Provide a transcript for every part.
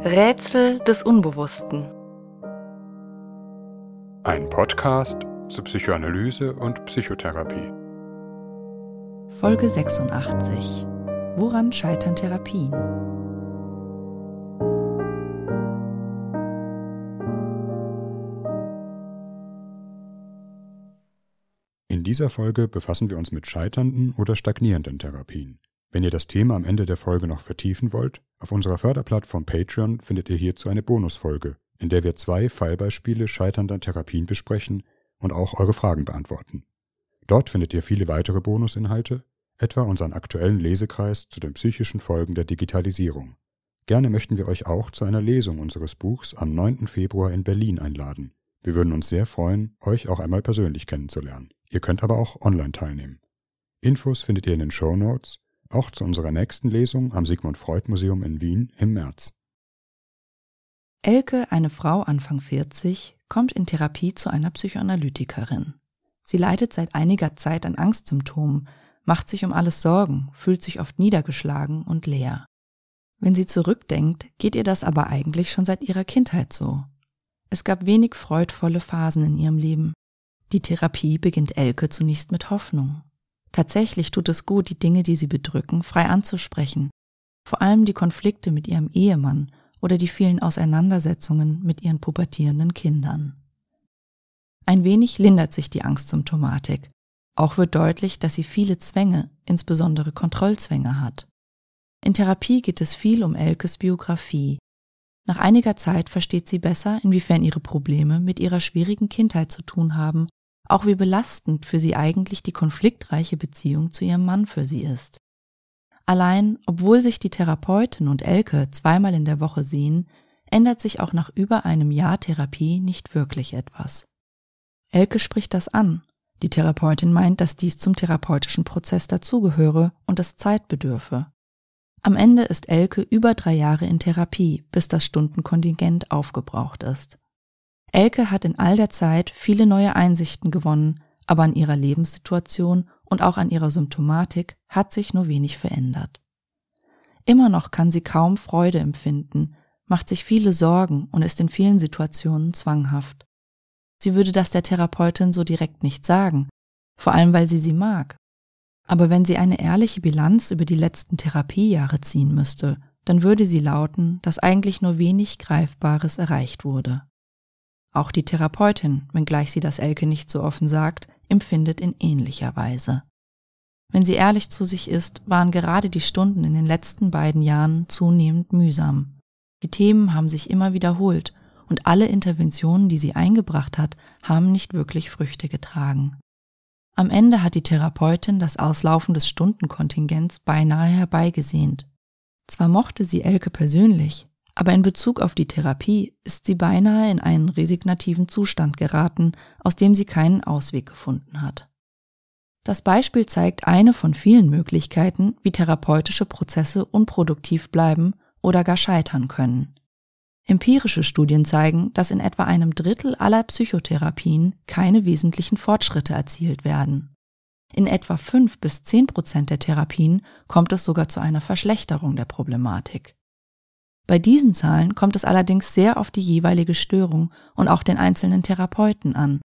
Rätsel des Unbewussten. Ein Podcast zu Psychoanalyse und Psychotherapie. Folge 86. Woran scheitern Therapien? In dieser Folge befassen wir uns mit scheiternden oder stagnierenden Therapien. Wenn ihr das Thema am Ende der Folge noch vertiefen wollt, auf unserer Förderplattform Patreon findet ihr hierzu eine Bonusfolge, in der wir zwei Fallbeispiele scheiternder Therapien besprechen und auch eure Fragen beantworten. Dort findet ihr viele weitere Bonusinhalte, etwa unseren aktuellen Lesekreis zu den psychischen Folgen der Digitalisierung. Gerne möchten wir euch auch zu einer Lesung unseres Buchs am 9. Februar in Berlin einladen. Wir würden uns sehr freuen, euch auch einmal persönlich kennenzulernen. Ihr könnt aber auch online teilnehmen. Infos findet ihr in den Show Notes auch zu unserer nächsten Lesung am Sigmund Freud Museum in Wien im März. Elke, eine Frau Anfang 40, kommt in Therapie zu einer Psychoanalytikerin. Sie leidet seit einiger Zeit an Angstsymptomen, macht sich um alles Sorgen, fühlt sich oft niedergeschlagen und leer. Wenn sie zurückdenkt, geht ihr das aber eigentlich schon seit ihrer Kindheit so. Es gab wenig freudvolle Phasen in ihrem Leben. Die Therapie beginnt Elke zunächst mit Hoffnung. Tatsächlich tut es gut, die Dinge, die sie bedrücken, frei anzusprechen. Vor allem die Konflikte mit ihrem Ehemann oder die vielen Auseinandersetzungen mit ihren pubertierenden Kindern. Ein wenig lindert sich die Angstsymptomatik. Auch wird deutlich, dass sie viele Zwänge, insbesondere Kontrollzwänge hat. In Therapie geht es viel um Elkes Biografie. Nach einiger Zeit versteht sie besser, inwiefern ihre Probleme mit ihrer schwierigen Kindheit zu tun haben auch wie belastend für sie eigentlich die konfliktreiche Beziehung zu ihrem Mann für sie ist. Allein, obwohl sich die Therapeutin und Elke zweimal in der Woche sehen, ändert sich auch nach über einem Jahr Therapie nicht wirklich etwas. Elke spricht das an. Die Therapeutin meint, dass dies zum therapeutischen Prozess dazugehöre und es Zeit bedürfe. Am Ende ist Elke über drei Jahre in Therapie, bis das Stundenkontingent aufgebraucht ist. Elke hat in all der Zeit viele neue Einsichten gewonnen, aber an ihrer Lebenssituation und auch an ihrer Symptomatik hat sich nur wenig verändert. Immer noch kann sie kaum Freude empfinden, macht sich viele Sorgen und ist in vielen Situationen zwanghaft. Sie würde das der Therapeutin so direkt nicht sagen, vor allem weil sie sie mag. Aber wenn sie eine ehrliche Bilanz über die letzten Therapiejahre ziehen müsste, dann würde sie lauten, dass eigentlich nur wenig Greifbares erreicht wurde. Auch die Therapeutin, wenngleich sie das Elke nicht so offen sagt, empfindet in ähnlicher Weise. Wenn sie ehrlich zu sich ist, waren gerade die Stunden in den letzten beiden Jahren zunehmend mühsam. Die Themen haben sich immer wiederholt und alle Interventionen, die sie eingebracht hat, haben nicht wirklich Früchte getragen. Am Ende hat die Therapeutin das Auslaufen des Stundenkontingents beinahe herbeigesehnt. Zwar mochte sie Elke persönlich, aber in Bezug auf die Therapie ist sie beinahe in einen resignativen Zustand geraten, aus dem sie keinen Ausweg gefunden hat. Das Beispiel zeigt eine von vielen Möglichkeiten, wie therapeutische Prozesse unproduktiv bleiben oder gar scheitern können. Empirische Studien zeigen, dass in etwa einem Drittel aller Psychotherapien keine wesentlichen Fortschritte erzielt werden. In etwa fünf bis zehn Prozent der Therapien kommt es sogar zu einer Verschlechterung der Problematik. Bei diesen Zahlen kommt es allerdings sehr auf die jeweilige Störung und auch den einzelnen Therapeuten an.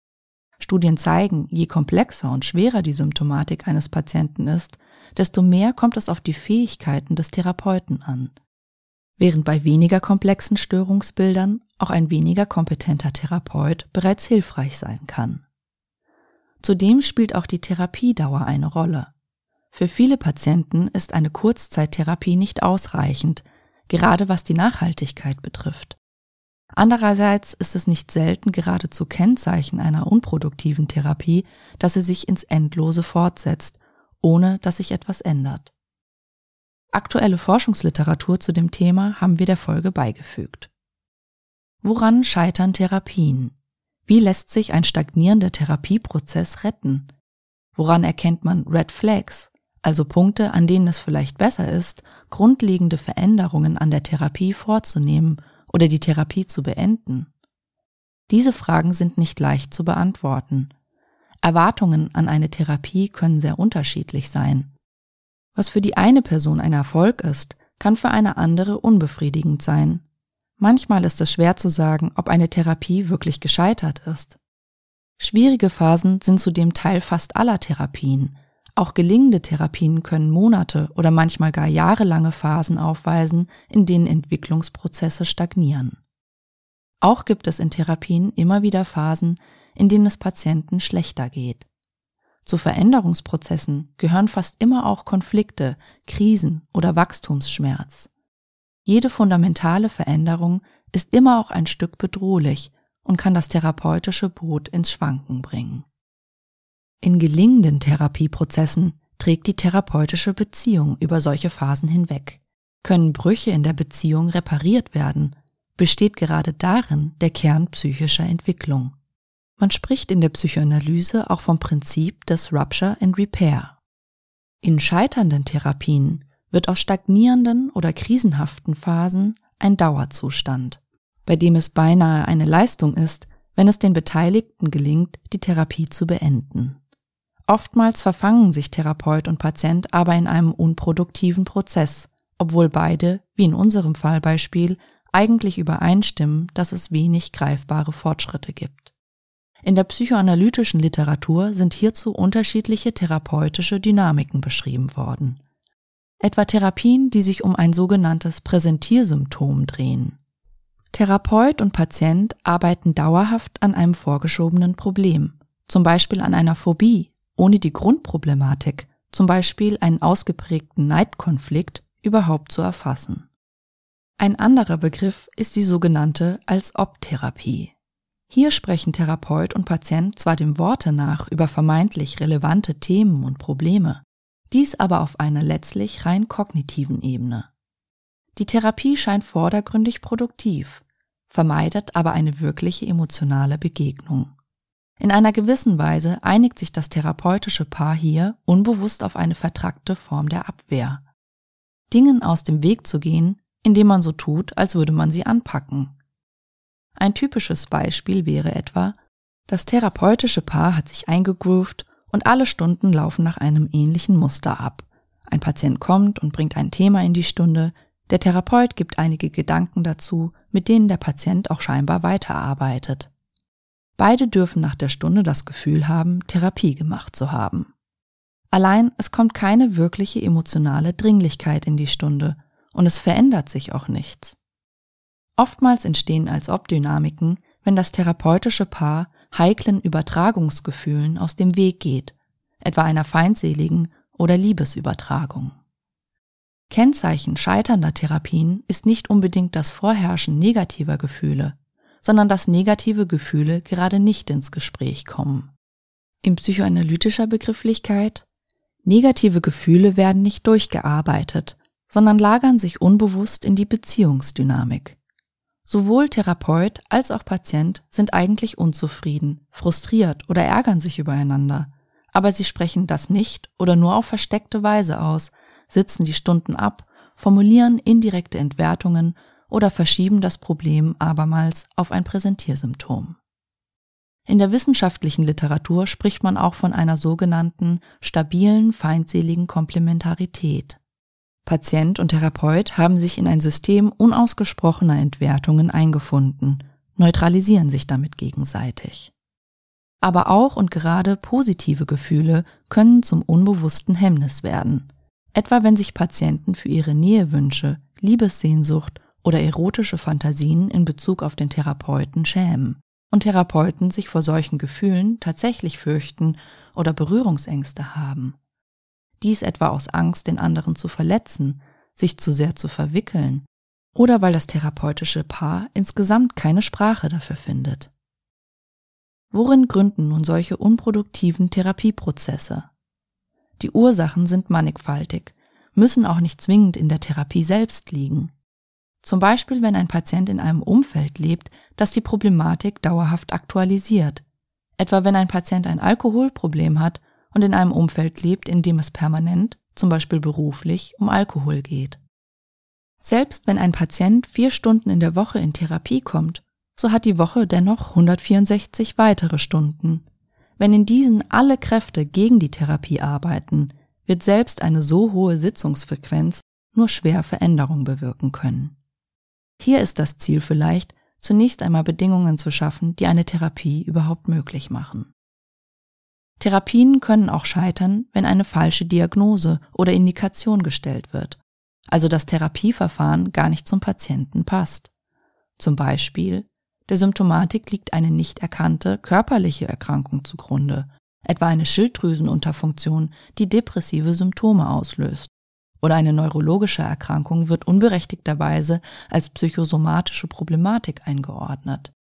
Studien zeigen, je komplexer und schwerer die Symptomatik eines Patienten ist, desto mehr kommt es auf die Fähigkeiten des Therapeuten an. Während bei weniger komplexen Störungsbildern auch ein weniger kompetenter Therapeut bereits hilfreich sein kann. Zudem spielt auch die Therapiedauer eine Rolle. Für viele Patienten ist eine Kurzzeittherapie nicht ausreichend, gerade was die Nachhaltigkeit betrifft. Andererseits ist es nicht selten geradezu Kennzeichen einer unproduktiven Therapie, dass sie sich ins Endlose fortsetzt, ohne dass sich etwas ändert. Aktuelle Forschungsliteratur zu dem Thema haben wir der Folge beigefügt. Woran scheitern Therapien? Wie lässt sich ein stagnierender Therapieprozess retten? Woran erkennt man Red Flags? Also Punkte, an denen es vielleicht besser ist, grundlegende Veränderungen an der Therapie vorzunehmen oder die Therapie zu beenden? Diese Fragen sind nicht leicht zu beantworten. Erwartungen an eine Therapie können sehr unterschiedlich sein. Was für die eine Person ein Erfolg ist, kann für eine andere unbefriedigend sein. Manchmal ist es schwer zu sagen, ob eine Therapie wirklich gescheitert ist. Schwierige Phasen sind zudem Teil fast aller Therapien. Auch gelingende Therapien können Monate oder manchmal gar jahrelange Phasen aufweisen, in denen Entwicklungsprozesse stagnieren. Auch gibt es in Therapien immer wieder Phasen, in denen es Patienten schlechter geht. Zu Veränderungsprozessen gehören fast immer auch Konflikte, Krisen oder Wachstumsschmerz. Jede fundamentale Veränderung ist immer auch ein Stück bedrohlich und kann das therapeutische Boot ins Schwanken bringen. In gelingenden Therapieprozessen trägt die therapeutische Beziehung über solche Phasen hinweg. Können Brüche in der Beziehung repariert werden, besteht gerade darin der Kern psychischer Entwicklung. Man spricht in der Psychoanalyse auch vom Prinzip des Rupture and Repair. In scheiternden Therapien wird aus stagnierenden oder krisenhaften Phasen ein Dauerzustand, bei dem es beinahe eine Leistung ist, wenn es den Beteiligten gelingt, die Therapie zu beenden. Oftmals verfangen sich Therapeut und Patient aber in einem unproduktiven Prozess, obwohl beide, wie in unserem Fallbeispiel, eigentlich übereinstimmen, dass es wenig greifbare Fortschritte gibt. In der psychoanalytischen Literatur sind hierzu unterschiedliche therapeutische Dynamiken beschrieben worden. Etwa Therapien, die sich um ein sogenanntes Präsentiersymptom drehen. Therapeut und Patient arbeiten dauerhaft an einem vorgeschobenen Problem, zum Beispiel an einer Phobie, ohne die Grundproblematik, zum Beispiel einen ausgeprägten Neidkonflikt, überhaupt zu erfassen. Ein anderer Begriff ist die sogenannte Als-Ob-Therapie. Hier sprechen Therapeut und Patient zwar dem Worte nach über vermeintlich relevante Themen und Probleme, dies aber auf einer letztlich rein kognitiven Ebene. Die Therapie scheint vordergründig produktiv, vermeidet aber eine wirkliche emotionale Begegnung. In einer gewissen Weise einigt sich das therapeutische Paar hier unbewusst auf eine vertrackte Form der Abwehr. Dingen aus dem Weg zu gehen, indem man so tut, als würde man sie anpacken, ein typisches Beispiel wäre etwa, das therapeutische Paar hat sich eingegroovt und alle Stunden laufen nach einem ähnlichen Muster ab. Ein Patient kommt und bringt ein Thema in die Stunde, der Therapeut gibt einige Gedanken dazu, mit denen der Patient auch scheinbar weiterarbeitet. Beide dürfen nach der Stunde das Gefühl haben, Therapie gemacht zu haben. Allein es kommt keine wirkliche emotionale Dringlichkeit in die Stunde und es verändert sich auch nichts. Oftmals entstehen als Ob-Dynamiken, wenn das therapeutische Paar heiklen Übertragungsgefühlen aus dem Weg geht, etwa einer feindseligen oder Liebesübertragung. Kennzeichen scheiternder Therapien ist nicht unbedingt das Vorherrschen negativer Gefühle, sondern dass negative Gefühle gerade nicht ins Gespräch kommen. In psychoanalytischer Begrifflichkeit negative Gefühle werden nicht durchgearbeitet, sondern lagern sich unbewusst in die Beziehungsdynamik. Sowohl Therapeut als auch Patient sind eigentlich unzufrieden, frustriert oder ärgern sich übereinander. Aber sie sprechen das nicht oder nur auf versteckte Weise aus, sitzen die Stunden ab, formulieren indirekte Entwertungen oder verschieben das Problem abermals auf ein Präsentiersymptom. In der wissenschaftlichen Literatur spricht man auch von einer sogenannten stabilen feindseligen Komplementarität. Patient und Therapeut haben sich in ein System unausgesprochener Entwertungen eingefunden, neutralisieren sich damit gegenseitig. Aber auch und gerade positive Gefühle können zum unbewussten Hemmnis werden, etwa wenn sich Patienten für ihre Nähewünsche, Liebessehnsucht oder erotische Fantasien in Bezug auf den Therapeuten schämen und Therapeuten sich vor solchen Gefühlen tatsächlich fürchten oder Berührungsängste haben dies etwa aus Angst, den anderen zu verletzen, sich zu sehr zu verwickeln oder weil das therapeutische Paar insgesamt keine Sprache dafür findet. Worin gründen nun solche unproduktiven Therapieprozesse? Die Ursachen sind mannigfaltig, müssen auch nicht zwingend in der Therapie selbst liegen. Zum Beispiel, wenn ein Patient in einem Umfeld lebt, das die Problematik dauerhaft aktualisiert. Etwa wenn ein Patient ein Alkoholproblem hat und in einem Umfeld lebt, in dem es permanent, zum Beispiel beruflich, um Alkohol geht. Selbst wenn ein Patient vier Stunden in der Woche in Therapie kommt, so hat die Woche dennoch 164 weitere Stunden. Wenn in diesen alle Kräfte gegen die Therapie arbeiten, wird selbst eine so hohe Sitzungsfrequenz nur schwer Veränderung bewirken können. Hier ist das Ziel vielleicht, zunächst einmal Bedingungen zu schaffen, die eine Therapie überhaupt möglich machen. Therapien können auch scheitern, wenn eine falsche Diagnose oder Indikation gestellt wird, also das Therapieverfahren gar nicht zum Patienten passt. Zum Beispiel, der Symptomatik liegt eine nicht erkannte körperliche Erkrankung zugrunde, etwa eine Schilddrüsenunterfunktion, die depressive Symptome auslöst. Oder eine neurologische Erkrankung wird unberechtigterweise als psychosomatische Problematik eingeordnet.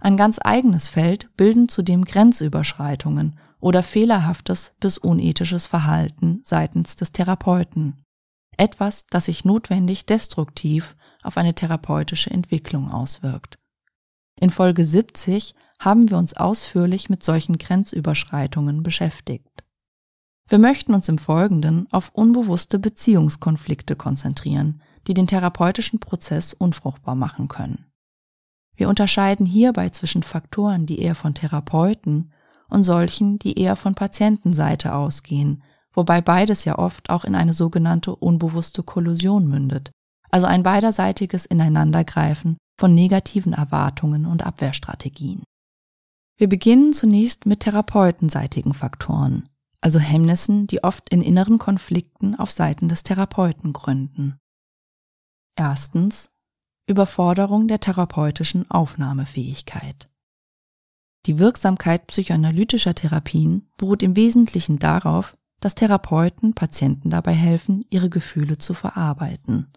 Ein ganz eigenes Feld bilden zudem Grenzüberschreitungen oder fehlerhaftes bis unethisches Verhalten seitens des Therapeuten. Etwas, das sich notwendig destruktiv auf eine therapeutische Entwicklung auswirkt. In Folge 70 haben wir uns ausführlich mit solchen Grenzüberschreitungen beschäftigt. Wir möchten uns im Folgenden auf unbewusste Beziehungskonflikte konzentrieren, die den therapeutischen Prozess unfruchtbar machen können. Wir unterscheiden hierbei zwischen Faktoren, die eher von Therapeuten und solchen, die eher von Patientenseite ausgehen, wobei beides ja oft auch in eine sogenannte unbewusste Kollusion mündet, also ein beiderseitiges Ineinandergreifen von negativen Erwartungen und Abwehrstrategien. Wir beginnen zunächst mit therapeutenseitigen Faktoren, also Hemmnissen, die oft in inneren Konflikten auf Seiten des Therapeuten gründen. Erstens Überforderung der therapeutischen Aufnahmefähigkeit. Die Wirksamkeit psychoanalytischer Therapien beruht im Wesentlichen darauf, dass Therapeuten Patienten dabei helfen, ihre Gefühle zu verarbeiten.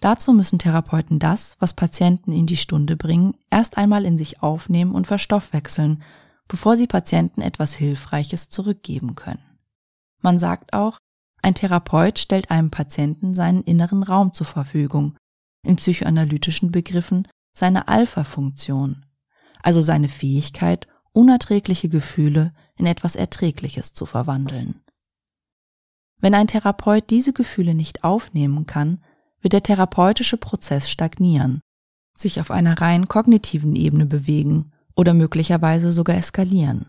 Dazu müssen Therapeuten das, was Patienten in die Stunde bringen, erst einmal in sich aufnehmen und verstoffwechseln, bevor sie Patienten etwas Hilfreiches zurückgeben können. Man sagt auch, ein Therapeut stellt einem Patienten seinen inneren Raum zur Verfügung, in psychoanalytischen Begriffen seine Alpha-Funktion, also seine Fähigkeit, unerträgliche Gefühle in etwas Erträgliches zu verwandeln. Wenn ein Therapeut diese Gefühle nicht aufnehmen kann, wird der therapeutische Prozess stagnieren, sich auf einer rein kognitiven Ebene bewegen oder möglicherweise sogar eskalieren.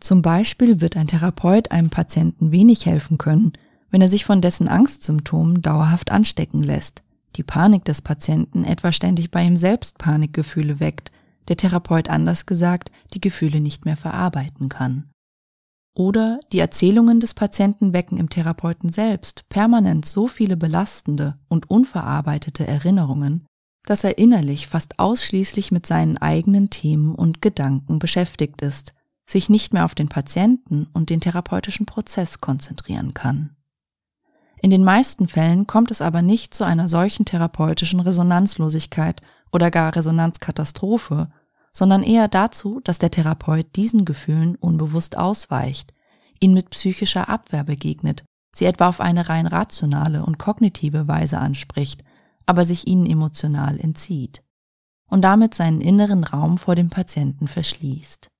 Zum Beispiel wird ein Therapeut einem Patienten wenig helfen können, wenn er sich von dessen Angstsymptomen dauerhaft anstecken lässt, die Panik des Patienten etwa ständig bei ihm selbst Panikgefühle weckt, der Therapeut anders gesagt die Gefühle nicht mehr verarbeiten kann. Oder die Erzählungen des Patienten wecken im Therapeuten selbst permanent so viele belastende und unverarbeitete Erinnerungen, dass er innerlich fast ausschließlich mit seinen eigenen Themen und Gedanken beschäftigt ist, sich nicht mehr auf den Patienten und den therapeutischen Prozess konzentrieren kann. In den meisten Fällen kommt es aber nicht zu einer solchen therapeutischen Resonanzlosigkeit oder gar Resonanzkatastrophe, sondern eher dazu, dass der Therapeut diesen Gefühlen unbewusst ausweicht, ihnen mit psychischer Abwehr begegnet, sie etwa auf eine rein rationale und kognitive Weise anspricht, aber sich ihnen emotional entzieht und damit seinen inneren Raum vor dem Patienten verschließt.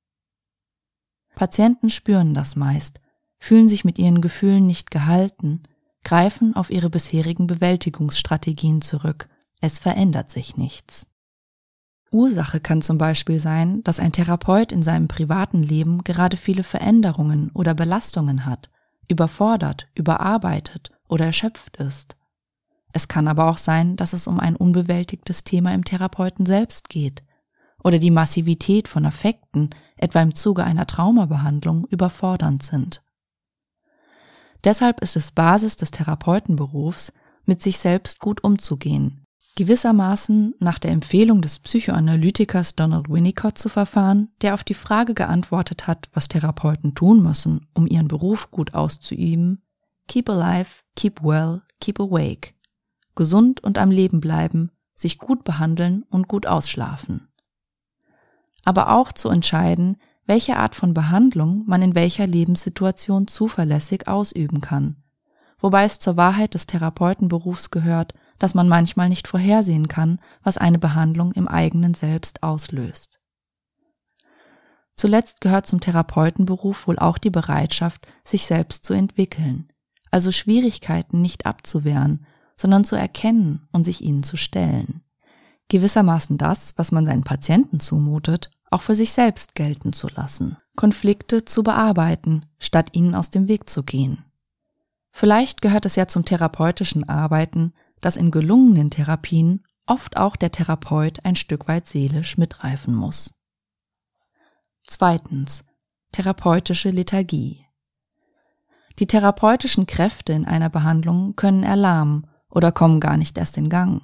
Patienten spüren das meist, fühlen sich mit ihren Gefühlen nicht gehalten, greifen auf ihre bisherigen Bewältigungsstrategien zurück, es verändert sich nichts. Ursache kann zum Beispiel sein, dass ein Therapeut in seinem privaten Leben gerade viele Veränderungen oder Belastungen hat, überfordert, überarbeitet oder erschöpft ist. Es kann aber auch sein, dass es um ein unbewältigtes Thema im Therapeuten selbst geht oder die Massivität von Affekten, etwa im Zuge einer Traumabehandlung, überfordernd sind. Deshalb ist es Basis des Therapeutenberufs, mit sich selbst gut umzugehen, gewissermaßen nach der Empfehlung des Psychoanalytikers Donald Winnicott zu verfahren, der auf die Frage geantwortet hat, was Therapeuten tun müssen, um ihren Beruf gut auszuüben, keep alive, keep well, keep awake, gesund und am Leben bleiben, sich gut behandeln und gut ausschlafen. Aber auch zu entscheiden, welche Art von Behandlung man in welcher Lebenssituation zuverlässig ausüben kann, wobei es zur Wahrheit des Therapeutenberufs gehört, dass man manchmal nicht vorhersehen kann, was eine Behandlung im eigenen Selbst auslöst. Zuletzt gehört zum Therapeutenberuf wohl auch die Bereitschaft, sich selbst zu entwickeln, also Schwierigkeiten nicht abzuwehren, sondern zu erkennen und sich ihnen zu stellen. Gewissermaßen das, was man seinen Patienten zumutet, auch für sich selbst gelten zu lassen, Konflikte zu bearbeiten, statt ihnen aus dem Weg zu gehen. Vielleicht gehört es ja zum therapeutischen Arbeiten, dass in gelungenen Therapien oft auch der Therapeut ein Stück weit seelisch mitreifen muss. Zweitens. Therapeutische Lethargie. Die therapeutischen Kräfte in einer Behandlung können erlahmen oder kommen gar nicht erst in Gang.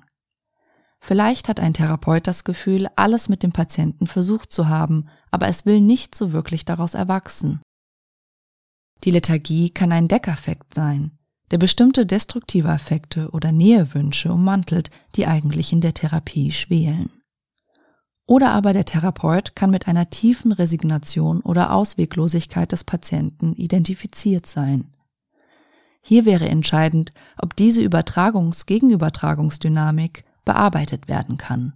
Vielleicht hat ein Therapeut das Gefühl, alles mit dem Patienten versucht zu haben, aber es will nicht so wirklich daraus erwachsen. Die Lethargie kann ein Deckeffekt sein, der bestimmte destruktive Affekte oder Nähewünsche ummantelt, die eigentlich in der Therapie schwelen. Oder aber der Therapeut kann mit einer tiefen Resignation oder Ausweglosigkeit des Patienten identifiziert sein. Hier wäre entscheidend, ob diese Übertragungs-Gegenübertragungsdynamik bearbeitet werden kann.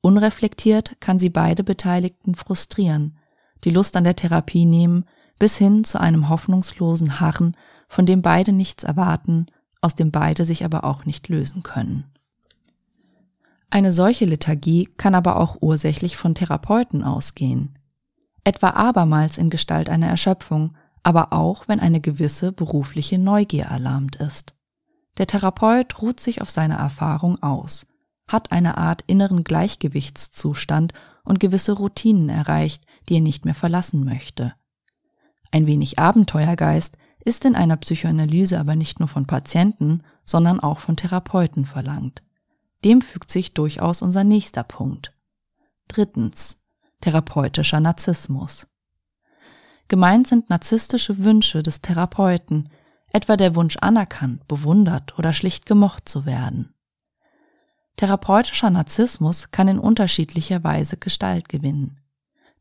Unreflektiert kann sie beide Beteiligten frustrieren, die Lust an der Therapie nehmen, bis hin zu einem hoffnungslosen Harren, von dem beide nichts erwarten, aus dem beide sich aber auch nicht lösen können. Eine solche Lethargie kann aber auch ursächlich von Therapeuten ausgehen. Etwa abermals in Gestalt einer Erschöpfung, aber auch wenn eine gewisse berufliche Neugier erlahmt ist. Der Therapeut ruht sich auf seine Erfahrung aus, hat eine Art inneren Gleichgewichtszustand und gewisse Routinen erreicht, die er nicht mehr verlassen möchte. Ein wenig Abenteuergeist ist in einer Psychoanalyse aber nicht nur von Patienten, sondern auch von Therapeuten verlangt. Dem fügt sich durchaus unser nächster Punkt. Drittens. Therapeutischer Narzissmus. Gemeint sind narzisstische Wünsche des Therapeuten, etwa der Wunsch anerkannt, bewundert oder schlicht gemocht zu werden. Therapeutischer Narzissmus kann in unterschiedlicher Weise Gestalt gewinnen.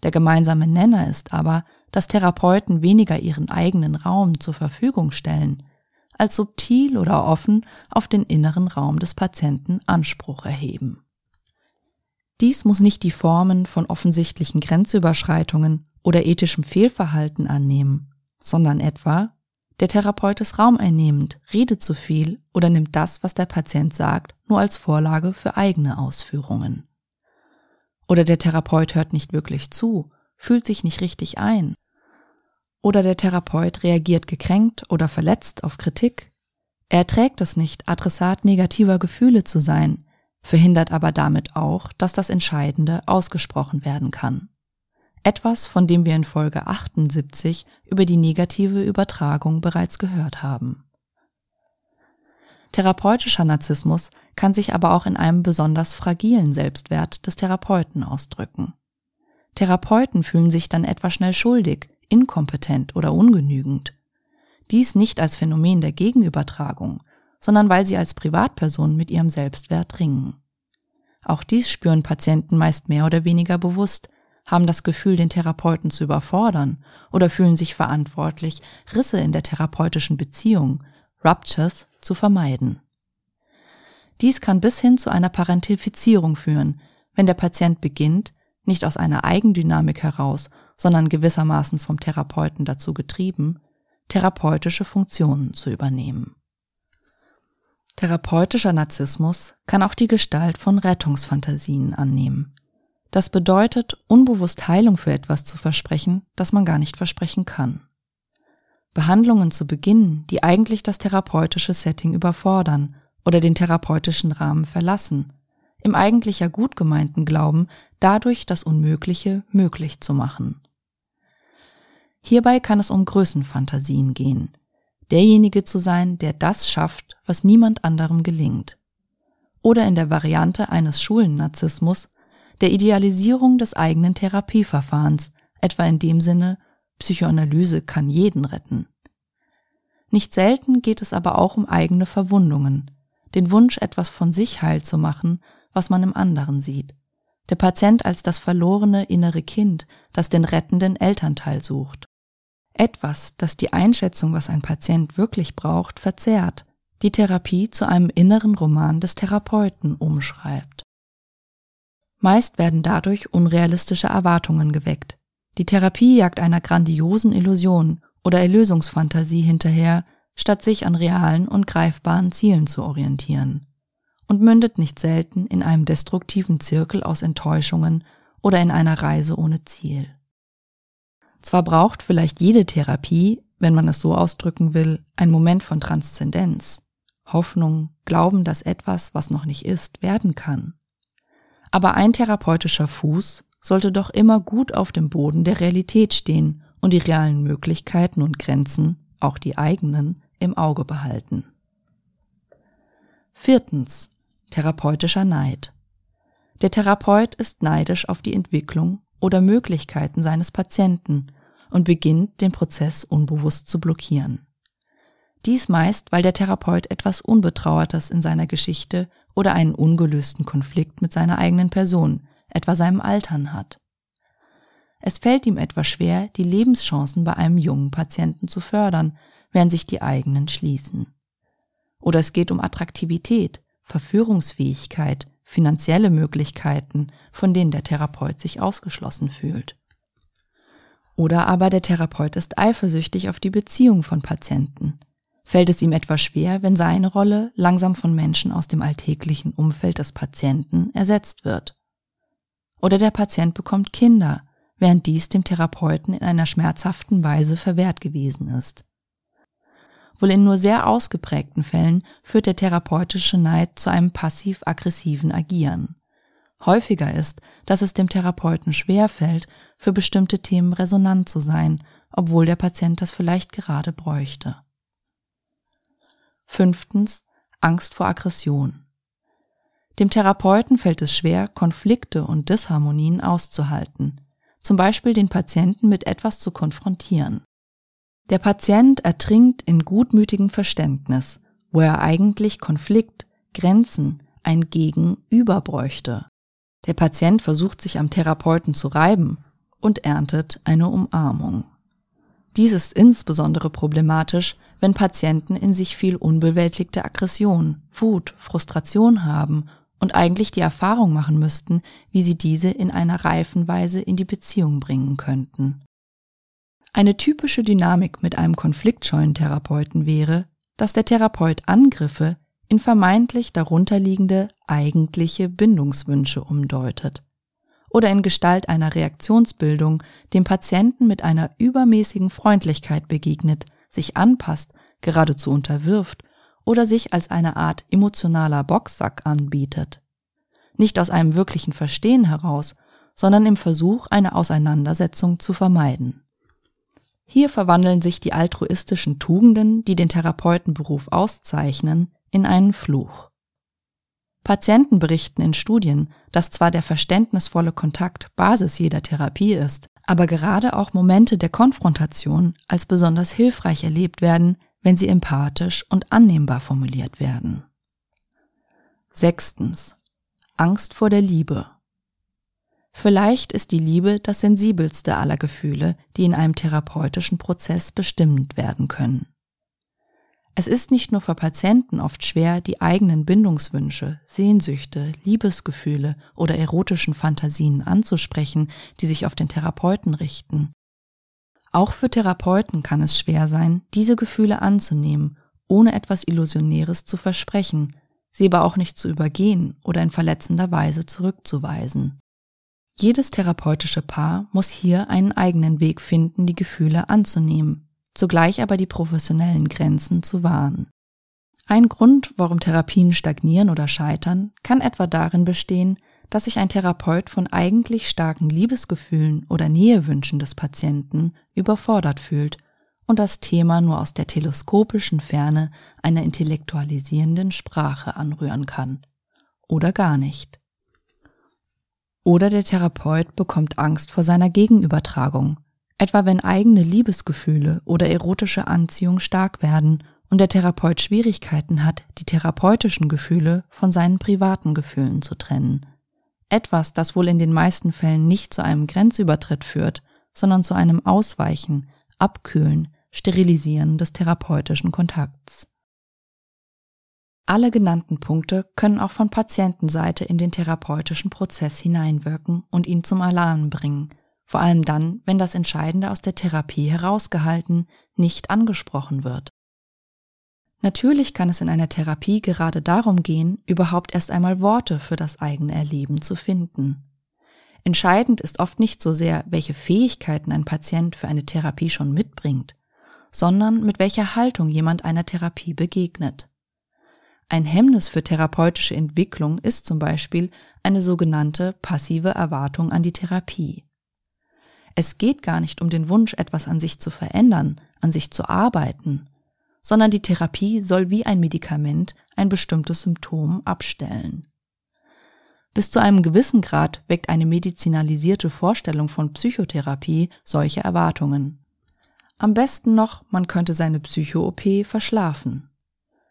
Der gemeinsame Nenner ist aber, dass Therapeuten weniger ihren eigenen Raum zur Verfügung stellen, als subtil oder offen auf den inneren Raum des Patienten Anspruch erheben. Dies muss nicht die Formen von offensichtlichen Grenzüberschreitungen oder ethischem Fehlverhalten annehmen, sondern etwa der Therapeut ist raumeinnehmend, redet zu viel oder nimmt das, was der Patient sagt, nur als Vorlage für eigene Ausführungen. Oder der Therapeut hört nicht wirklich zu, fühlt sich nicht richtig ein. Oder der Therapeut reagiert gekränkt oder verletzt auf Kritik. Er erträgt es nicht, Adressat negativer Gefühle zu sein, verhindert aber damit auch, dass das Entscheidende ausgesprochen werden kann. Etwas, von dem wir in Folge 78 über die negative Übertragung bereits gehört haben. Therapeutischer Narzissmus kann sich aber auch in einem besonders fragilen Selbstwert des Therapeuten ausdrücken. Therapeuten fühlen sich dann etwa schnell schuldig, inkompetent oder ungenügend. Dies nicht als Phänomen der Gegenübertragung, sondern weil sie als Privatperson mit ihrem Selbstwert ringen. Auch dies spüren Patienten meist mehr oder weniger bewusst, haben das Gefühl, den Therapeuten zu überfordern oder fühlen sich verantwortlich, Risse in der therapeutischen Beziehung, Ruptures, zu vermeiden. Dies kann bis hin zu einer Parentifizierung führen, wenn der Patient beginnt, nicht aus einer Eigendynamik heraus, sondern gewissermaßen vom Therapeuten dazu getrieben, therapeutische Funktionen zu übernehmen. Therapeutischer Narzissmus kann auch die Gestalt von Rettungsfantasien annehmen, das bedeutet, unbewusst Heilung für etwas zu versprechen, das man gar nicht versprechen kann. Behandlungen zu beginnen, die eigentlich das therapeutische Setting überfordern oder den therapeutischen Rahmen verlassen, im eigentlich ja gut gemeinten Glauben, dadurch das Unmögliche möglich zu machen. Hierbei kann es um Größenfantasien gehen, derjenige zu sein, der das schafft, was niemand anderem gelingt. Oder in der Variante eines Schulennarzissmus der Idealisierung des eigenen Therapieverfahrens, etwa in dem Sinne, Psychoanalyse kann jeden retten. Nicht selten geht es aber auch um eigene Verwundungen, den Wunsch, etwas von sich heil zu machen, was man im anderen sieht. Der Patient als das verlorene innere Kind, das den rettenden Elternteil sucht. Etwas, das die Einschätzung, was ein Patient wirklich braucht, verzerrt, die Therapie zu einem inneren Roman des Therapeuten umschreibt. Meist werden dadurch unrealistische Erwartungen geweckt. Die Therapie jagt einer grandiosen Illusion oder Erlösungsfantasie hinterher, statt sich an realen und greifbaren Zielen zu orientieren. Und mündet nicht selten in einem destruktiven Zirkel aus Enttäuschungen oder in einer Reise ohne Ziel. Zwar braucht vielleicht jede Therapie, wenn man es so ausdrücken will, einen Moment von Transzendenz. Hoffnung, Glauben, dass etwas, was noch nicht ist, werden kann. Aber ein therapeutischer Fuß sollte doch immer gut auf dem Boden der Realität stehen und die realen Möglichkeiten und Grenzen, auch die eigenen, im Auge behalten. Viertens. Therapeutischer Neid. Der Therapeut ist neidisch auf die Entwicklung oder Möglichkeiten seines Patienten und beginnt den Prozess unbewusst zu blockieren. Dies meist, weil der Therapeut etwas Unbetrauertes in seiner Geschichte oder einen ungelösten Konflikt mit seiner eigenen Person, etwa seinem Altern hat. Es fällt ihm etwa schwer, die Lebenschancen bei einem jungen Patienten zu fördern, während sich die eigenen schließen. Oder es geht um Attraktivität, Verführungsfähigkeit, finanzielle Möglichkeiten, von denen der Therapeut sich ausgeschlossen fühlt. Oder aber der Therapeut ist eifersüchtig auf die Beziehung von Patienten. Fällt es ihm etwa schwer, wenn seine Rolle langsam von Menschen aus dem alltäglichen Umfeld des Patienten ersetzt wird? Oder der Patient bekommt Kinder, während dies dem Therapeuten in einer schmerzhaften Weise verwehrt gewesen ist. Wohl in nur sehr ausgeprägten Fällen führt der therapeutische Neid zu einem passiv-aggressiven Agieren. Häufiger ist, dass es dem Therapeuten schwerfällt, für bestimmte Themen resonant zu sein, obwohl der Patient das vielleicht gerade bräuchte. Fünftens Angst vor Aggression. Dem Therapeuten fällt es schwer, Konflikte und Disharmonien auszuhalten, zum Beispiel den Patienten mit etwas zu konfrontieren. Der Patient ertrinkt in gutmütigem Verständnis, wo er eigentlich Konflikt, Grenzen, ein Gegenüber bräuchte. Der Patient versucht sich am Therapeuten zu reiben und erntet eine Umarmung. Dies ist insbesondere problematisch, wenn Patienten in sich viel unbewältigte Aggression, Wut, Frustration haben und eigentlich die Erfahrung machen müssten, wie sie diese in einer reifen Weise in die Beziehung bringen könnten. Eine typische Dynamik mit einem konfliktscheuen Therapeuten wäre, dass der Therapeut Angriffe in vermeintlich darunterliegende eigentliche Bindungswünsche umdeutet oder in Gestalt einer Reaktionsbildung dem Patienten mit einer übermäßigen Freundlichkeit begegnet, sich anpasst, geradezu unterwirft oder sich als eine Art emotionaler Boxsack anbietet. Nicht aus einem wirklichen Verstehen heraus, sondern im Versuch, eine Auseinandersetzung zu vermeiden. Hier verwandeln sich die altruistischen Tugenden, die den Therapeutenberuf auszeichnen, in einen Fluch. Patienten berichten in Studien, dass zwar der verständnisvolle Kontakt Basis jeder Therapie ist, aber gerade auch Momente der Konfrontation als besonders hilfreich erlebt werden, wenn sie empathisch und annehmbar formuliert werden. Sechstens. Angst vor der Liebe. Vielleicht ist die Liebe das sensibelste aller Gefühle, die in einem therapeutischen Prozess bestimmt werden können. Es ist nicht nur für Patienten oft schwer, die eigenen Bindungswünsche, Sehnsüchte, Liebesgefühle oder erotischen Fantasien anzusprechen, die sich auf den Therapeuten richten. Auch für Therapeuten kann es schwer sein, diese Gefühle anzunehmen, ohne etwas Illusionäres zu versprechen, sie aber auch nicht zu übergehen oder in verletzender Weise zurückzuweisen. Jedes therapeutische Paar muss hier einen eigenen Weg finden, die Gefühle anzunehmen, zugleich aber die professionellen Grenzen zu wahren. Ein Grund, warum Therapien stagnieren oder scheitern, kann etwa darin bestehen, dass sich ein Therapeut von eigentlich starken Liebesgefühlen oder Nähewünschen des Patienten überfordert fühlt und das Thema nur aus der teleskopischen Ferne einer intellektualisierenden Sprache anrühren kann. Oder gar nicht. Oder der Therapeut bekommt Angst vor seiner Gegenübertragung, etwa wenn eigene Liebesgefühle oder erotische Anziehung stark werden und der Therapeut Schwierigkeiten hat, die therapeutischen Gefühle von seinen privaten Gefühlen zu trennen. Etwas, das wohl in den meisten Fällen nicht zu einem Grenzübertritt führt, sondern zu einem Ausweichen, Abkühlen, Sterilisieren des therapeutischen Kontakts. Alle genannten Punkte können auch von Patientenseite in den therapeutischen Prozess hineinwirken und ihn zum Alarm bringen, vor allem dann, wenn das Entscheidende aus der Therapie herausgehalten, nicht angesprochen wird. Natürlich kann es in einer Therapie gerade darum gehen, überhaupt erst einmal Worte für das eigene Erleben zu finden. Entscheidend ist oft nicht so sehr, welche Fähigkeiten ein Patient für eine Therapie schon mitbringt, sondern mit welcher Haltung jemand einer Therapie begegnet. Ein Hemmnis für therapeutische Entwicklung ist zum Beispiel eine sogenannte passive Erwartung an die Therapie. Es geht gar nicht um den Wunsch, etwas an sich zu verändern, an sich zu arbeiten, sondern die Therapie soll wie ein Medikament ein bestimmtes Symptom abstellen. Bis zu einem gewissen Grad weckt eine medizinalisierte Vorstellung von Psychotherapie solche Erwartungen. Am besten noch, man könnte seine Psycho-OP verschlafen.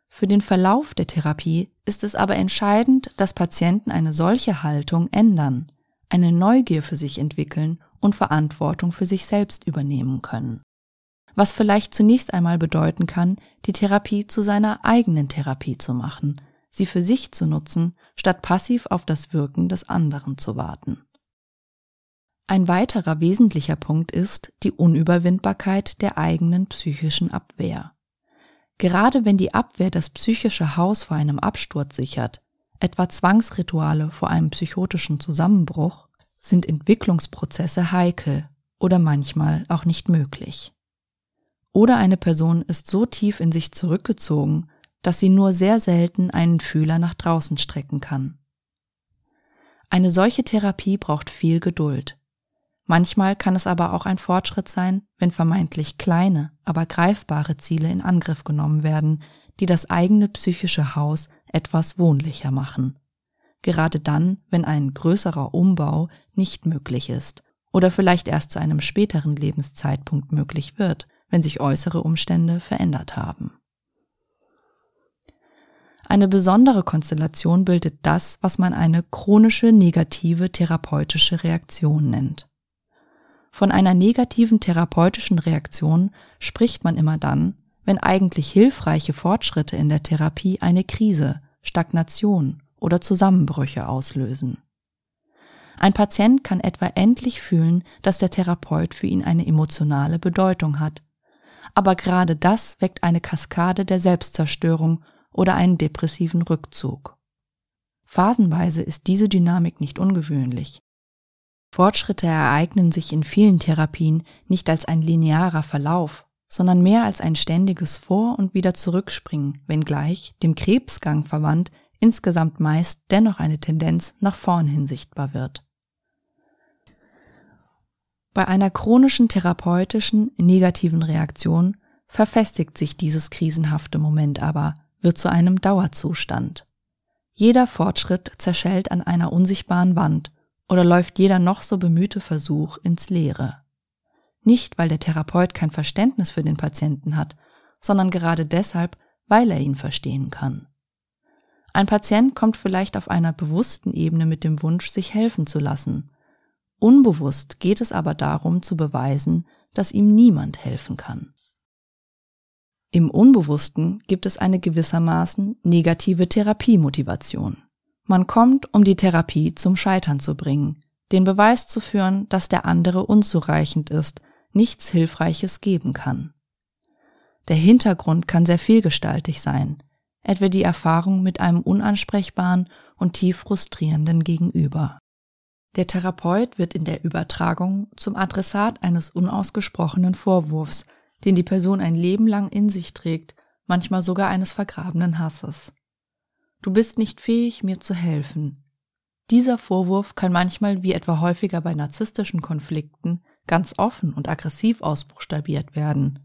Für den Verlauf der Therapie ist es aber entscheidend, dass Patienten eine solche Haltung ändern, eine Neugier für sich entwickeln und Verantwortung für sich selbst übernehmen können. Was vielleicht zunächst einmal bedeuten kann, die Therapie zu seiner eigenen Therapie zu machen, sie für sich zu nutzen, statt passiv auf das Wirken des anderen zu warten. Ein weiterer wesentlicher Punkt ist die Unüberwindbarkeit der eigenen psychischen Abwehr. Gerade wenn die Abwehr das psychische Haus vor einem Absturz sichert, etwa Zwangsrituale vor einem psychotischen Zusammenbruch, sind Entwicklungsprozesse heikel oder manchmal auch nicht möglich. Oder eine Person ist so tief in sich zurückgezogen, dass sie nur sehr selten einen Fühler nach draußen strecken kann. Eine solche Therapie braucht viel Geduld. Manchmal kann es aber auch ein Fortschritt sein, wenn vermeintlich kleine, aber greifbare Ziele in Angriff genommen werden, die das eigene psychische Haus etwas wohnlicher machen. Gerade dann, wenn ein größerer Umbau nicht möglich ist oder vielleicht erst zu einem späteren Lebenszeitpunkt möglich wird, wenn sich äußere Umstände verändert haben. Eine besondere Konstellation bildet das, was man eine chronische negative therapeutische Reaktion nennt. Von einer negativen therapeutischen Reaktion spricht man immer dann, wenn eigentlich hilfreiche Fortschritte in der Therapie eine Krise, Stagnation oder Zusammenbrüche auslösen. Ein Patient kann etwa endlich fühlen, dass der Therapeut für ihn eine emotionale Bedeutung hat. Aber gerade das weckt eine Kaskade der Selbstzerstörung oder einen depressiven Rückzug. Phasenweise ist diese Dynamik nicht ungewöhnlich. Fortschritte ereignen sich in vielen Therapien nicht als ein linearer Verlauf, sondern mehr als ein ständiges Vor- und wieder Zurückspringen, wenngleich, dem Krebsgang verwandt, insgesamt meist dennoch eine Tendenz nach vorn hin sichtbar wird. Bei einer chronischen therapeutischen negativen Reaktion verfestigt sich dieses krisenhafte Moment aber, wird zu einem Dauerzustand. Jeder Fortschritt zerschellt an einer unsichtbaren Wand oder läuft jeder noch so bemühte Versuch ins Leere? Nicht, weil der Therapeut kein Verständnis für den Patienten hat, sondern gerade deshalb, weil er ihn verstehen kann. Ein Patient kommt vielleicht auf einer bewussten Ebene mit dem Wunsch, sich helfen zu lassen. Unbewusst geht es aber darum zu beweisen, dass ihm niemand helfen kann. Im Unbewussten gibt es eine gewissermaßen negative Therapiemotivation. Man kommt, um die Therapie zum Scheitern zu bringen, den Beweis zu führen, dass der andere unzureichend ist, nichts Hilfreiches geben kann. Der Hintergrund kann sehr vielgestaltig sein, etwa die Erfahrung mit einem unansprechbaren und tief frustrierenden Gegenüber. Der Therapeut wird in der Übertragung zum Adressat eines unausgesprochenen Vorwurfs, den die Person ein Leben lang in sich trägt, manchmal sogar eines vergrabenen Hasses. Du bist nicht fähig, mir zu helfen. Dieser Vorwurf kann manchmal, wie etwa häufiger bei narzisstischen Konflikten, ganz offen und aggressiv ausbuchstabiert werden.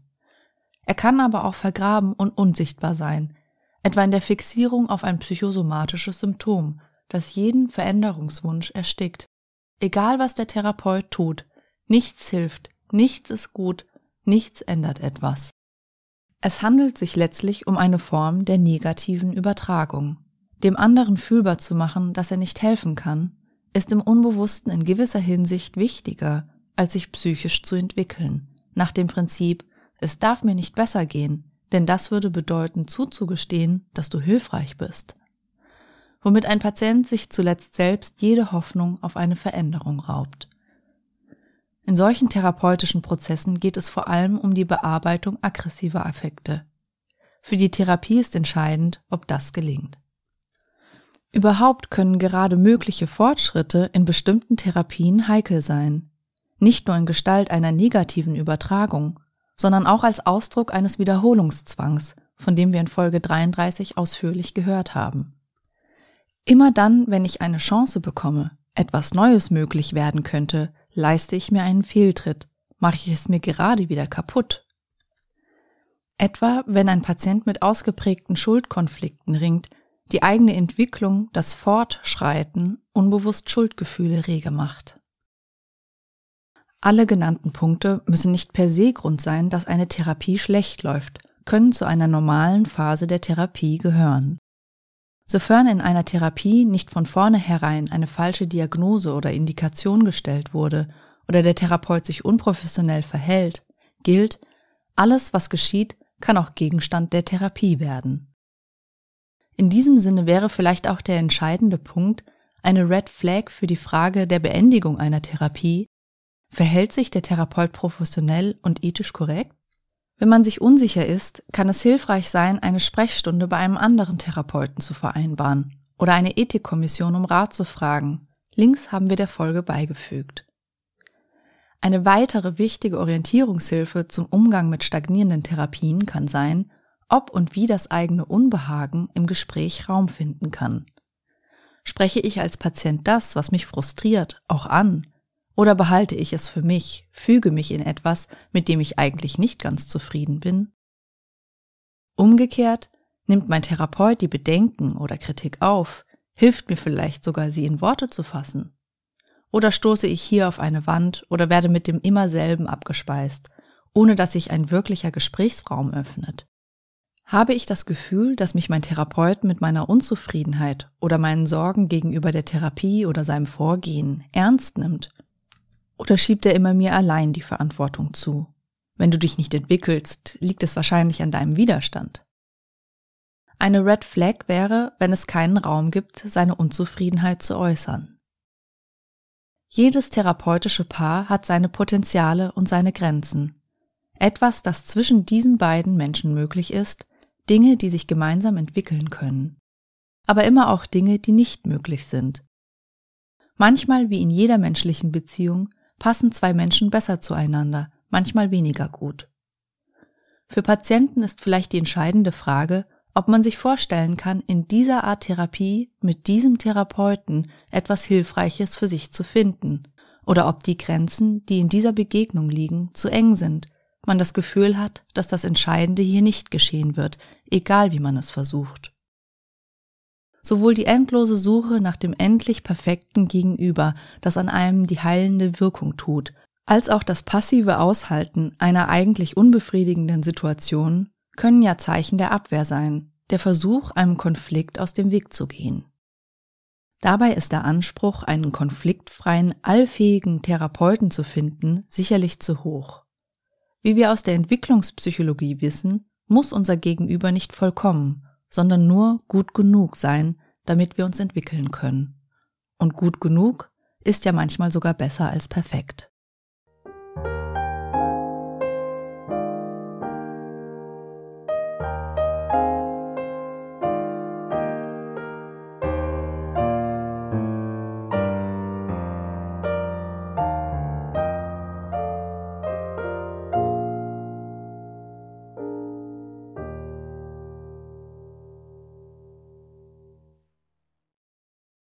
Er kann aber auch vergraben und unsichtbar sein, etwa in der Fixierung auf ein psychosomatisches Symptom, das jeden Veränderungswunsch erstickt. Egal was der Therapeut tut, nichts hilft, nichts ist gut, nichts ändert etwas. Es handelt sich letztlich um eine Form der negativen Übertragung. Dem anderen fühlbar zu machen, dass er nicht helfen kann, ist im Unbewussten in gewisser Hinsicht wichtiger, als sich psychisch zu entwickeln, nach dem Prinzip, es darf mir nicht besser gehen, denn das würde bedeuten zuzugestehen, dass du hilfreich bist. Womit ein Patient sich zuletzt selbst jede Hoffnung auf eine Veränderung raubt. In solchen therapeutischen Prozessen geht es vor allem um die Bearbeitung aggressiver Affekte. Für die Therapie ist entscheidend, ob das gelingt. Überhaupt können gerade mögliche Fortschritte in bestimmten Therapien heikel sein. Nicht nur in Gestalt einer negativen Übertragung, sondern auch als Ausdruck eines Wiederholungszwangs, von dem wir in Folge 33 ausführlich gehört haben. Immer dann, wenn ich eine Chance bekomme, etwas Neues möglich werden könnte, leiste ich mir einen Fehltritt, mache ich es mir gerade wieder kaputt. Etwa, wenn ein Patient mit ausgeprägten Schuldkonflikten ringt, die eigene Entwicklung, das Fortschreiten unbewusst Schuldgefühle rege macht. Alle genannten Punkte müssen nicht per se Grund sein, dass eine Therapie schlecht läuft, können zu einer normalen Phase der Therapie gehören. Sofern in einer Therapie nicht von vornherein eine falsche Diagnose oder Indikation gestellt wurde oder der Therapeut sich unprofessionell verhält, gilt, alles, was geschieht, kann auch Gegenstand der Therapie werden. In diesem Sinne wäre vielleicht auch der entscheidende Punkt, eine Red Flag für die Frage der Beendigung einer Therapie, verhält sich der Therapeut professionell und ethisch korrekt? Wenn man sich unsicher ist, kann es hilfreich sein, eine Sprechstunde bei einem anderen Therapeuten zu vereinbaren oder eine Ethikkommission um Rat zu fragen. Links haben wir der Folge beigefügt. Eine weitere wichtige Orientierungshilfe zum Umgang mit stagnierenden Therapien kann sein, ob und wie das eigene Unbehagen im Gespräch Raum finden kann. Spreche ich als Patient das, was mich frustriert, auch an? Oder behalte ich es für mich, füge mich in etwas, mit dem ich eigentlich nicht ganz zufrieden bin? Umgekehrt, nimmt mein Therapeut die Bedenken oder Kritik auf, hilft mir vielleicht sogar, sie in Worte zu fassen. Oder stoße ich hier auf eine Wand oder werde mit dem immer selben abgespeist, ohne dass sich ein wirklicher Gesprächsraum öffnet? Habe ich das Gefühl, dass mich mein Therapeut mit meiner Unzufriedenheit oder meinen Sorgen gegenüber der Therapie oder seinem Vorgehen ernst nimmt? Oder schiebt er immer mir allein die Verantwortung zu? Wenn du dich nicht entwickelst, liegt es wahrscheinlich an deinem Widerstand. Eine Red Flag wäre, wenn es keinen Raum gibt, seine Unzufriedenheit zu äußern. Jedes therapeutische Paar hat seine Potenziale und seine Grenzen. Etwas, das zwischen diesen beiden Menschen möglich ist, Dinge, die sich gemeinsam entwickeln können. Aber immer auch Dinge, die nicht möglich sind. Manchmal, wie in jeder menschlichen Beziehung, passen zwei Menschen besser zueinander, manchmal weniger gut. Für Patienten ist vielleicht die entscheidende Frage, ob man sich vorstellen kann, in dieser Art Therapie mit diesem Therapeuten etwas Hilfreiches für sich zu finden, oder ob die Grenzen, die in dieser Begegnung liegen, zu eng sind, man das Gefühl hat, dass das Entscheidende hier nicht geschehen wird, egal wie man es versucht. Sowohl die endlose Suche nach dem endlich perfekten Gegenüber, das an einem die heilende Wirkung tut, als auch das passive Aushalten einer eigentlich unbefriedigenden Situation können ja Zeichen der Abwehr sein, der Versuch, einem Konflikt aus dem Weg zu gehen. Dabei ist der Anspruch, einen konfliktfreien, allfähigen Therapeuten zu finden, sicherlich zu hoch. Wie wir aus der Entwicklungspsychologie wissen, muss unser Gegenüber nicht vollkommen, sondern nur gut genug sein, damit wir uns entwickeln können. Und gut genug ist ja manchmal sogar besser als perfekt.